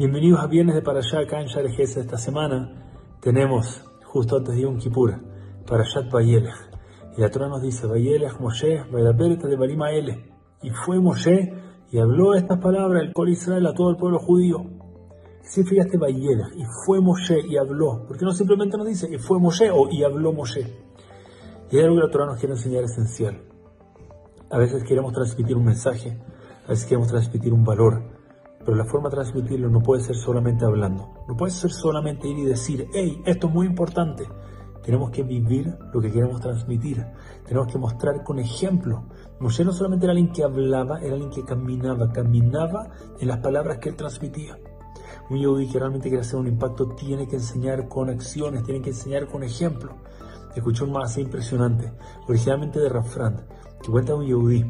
Bienvenidos a Viernes de Parashá acá en Sharejes. Esta semana tenemos, justo antes de Yom Kippur, Parashat Vayelech. Y la Torah nos dice, Vayelech Moshe, Vayelaberta de Barima. Y fue Moshe y habló estas palabras, el Col Israel, a todo el pueblo judío. ¿Qué significa este Vayelech? Y fue Moshe y habló. Porque no simplemente nos dice, y fue Moshe o y habló Moshe. Y hay algo que la Torah nos quiere enseñar esencial. A veces queremos transmitir un mensaje, a veces queremos transmitir un valor pero la forma de transmitirlo no puede ser solamente hablando. No puede ser solamente ir y decir, hey, esto es muy importante. Tenemos que vivir lo que queremos transmitir. Tenemos que mostrar con ejemplo. Moshe no solamente era alguien que hablaba, era alguien que caminaba, caminaba en las palabras que él transmitía. Un yehudi que realmente quiere hacer un impacto tiene que enseñar con acciones, tiene que enseñar con ejemplo. Escuché un más impresionante, originalmente de Rafrand, que cuenta un yehudi.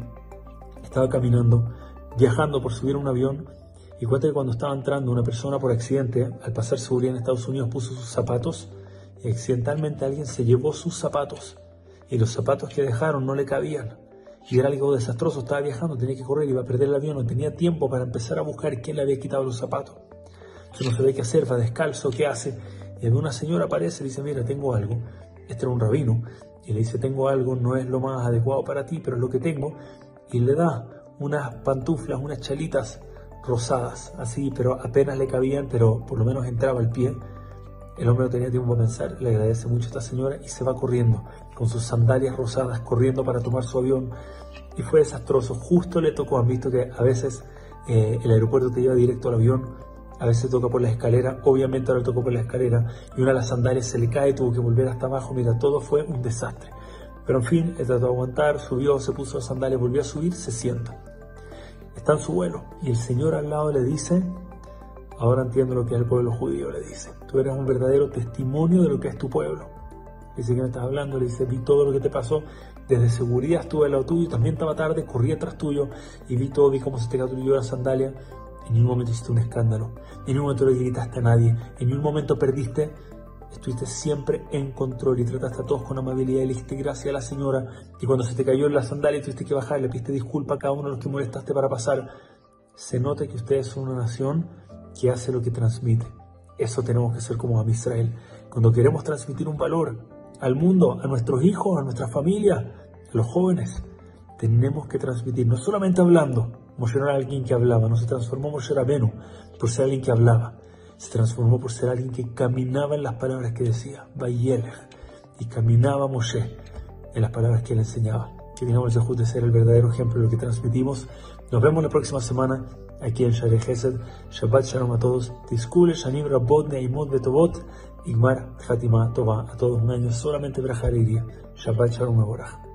Estaba caminando, viajando por subir un avión y cuenta que cuando estaba entrando una persona por accidente, al pasar seguridad en Estados Unidos, puso sus zapatos y accidentalmente alguien se llevó sus zapatos. Y los zapatos que dejaron no le cabían. Y era algo desastroso, estaba viajando, tenía que correr, iba a perder el avión, no tenía tiempo para empezar a buscar quién le había quitado los zapatos. Entonces no sabía qué hacer, va descalzo, ¿qué hace? Y una señora aparece y dice, mira, tengo algo. Este era un rabino. Y le dice, tengo algo, no es lo más adecuado para ti, pero es lo que tengo. Y le da unas pantuflas, unas chalitas rosadas, así, pero apenas le cabían, pero por lo menos entraba el pie. El hombre no tenía tiempo para pensar, le agradece mucho a esta señora y se va corriendo, con sus sandalias rosadas, corriendo para tomar su avión. Y fue desastroso, justo le tocó, han visto que a veces eh, el aeropuerto te lleva directo al avión, a veces toca por la escalera, obviamente ahora tocó por la escalera, y una de las sandalias se le cae, tuvo que volver hasta abajo, mira, todo fue un desastre. Pero en fin, él trató de aguantar, subió, se puso las sandalias, volvió a subir, se sienta está en su vuelo. Y el Señor al lado le dice, ahora entiendo lo que es el pueblo judío, le dice, tú eres un verdadero testimonio de lo que es tu pueblo. Dice que me estás hablando, le dice, vi todo lo que te pasó, desde seguridad estuve al lado tuyo, también estaba tarde, corrí atrás tuyo y vi todo, vi cómo se te cayó la sandalia. En ningún momento hiciste un escándalo, en ningún momento le gritaste a nadie, en ningún momento perdiste estuviste siempre en control y trataste a todos con amabilidad le dijiste gracias a la señora. Y cuando se te cayó en la sandalia tuviste que bajar, le pediste disculpa a cada uno de los que molestaste para pasar. Se nota que ustedes son una nación que hace lo que transmite. Eso tenemos que ser como a Israel. Cuando queremos transmitir un valor al mundo, a nuestros hijos, a nuestra familia, a los jóvenes, tenemos que transmitir, no solamente hablando. Moshe era alguien que hablaba, no se transformó Moshe Rabenu por ser alguien que hablaba se transformó por ser alguien que caminaba en las palabras que decía, Bayelech, y caminaba Moshe en las palabras que él enseñaba. Que tengamos el de ser el verdadero ejemplo de lo que transmitimos. Nos vemos la próxima semana aquí en Share Gesed. Shabbat Shalom a todos. Tiskule, Shanim Rabot, Neimot Betobot, Igmar Fatima Tova. A todos un año solamente Brajar Shabbat Shalom Mevorach.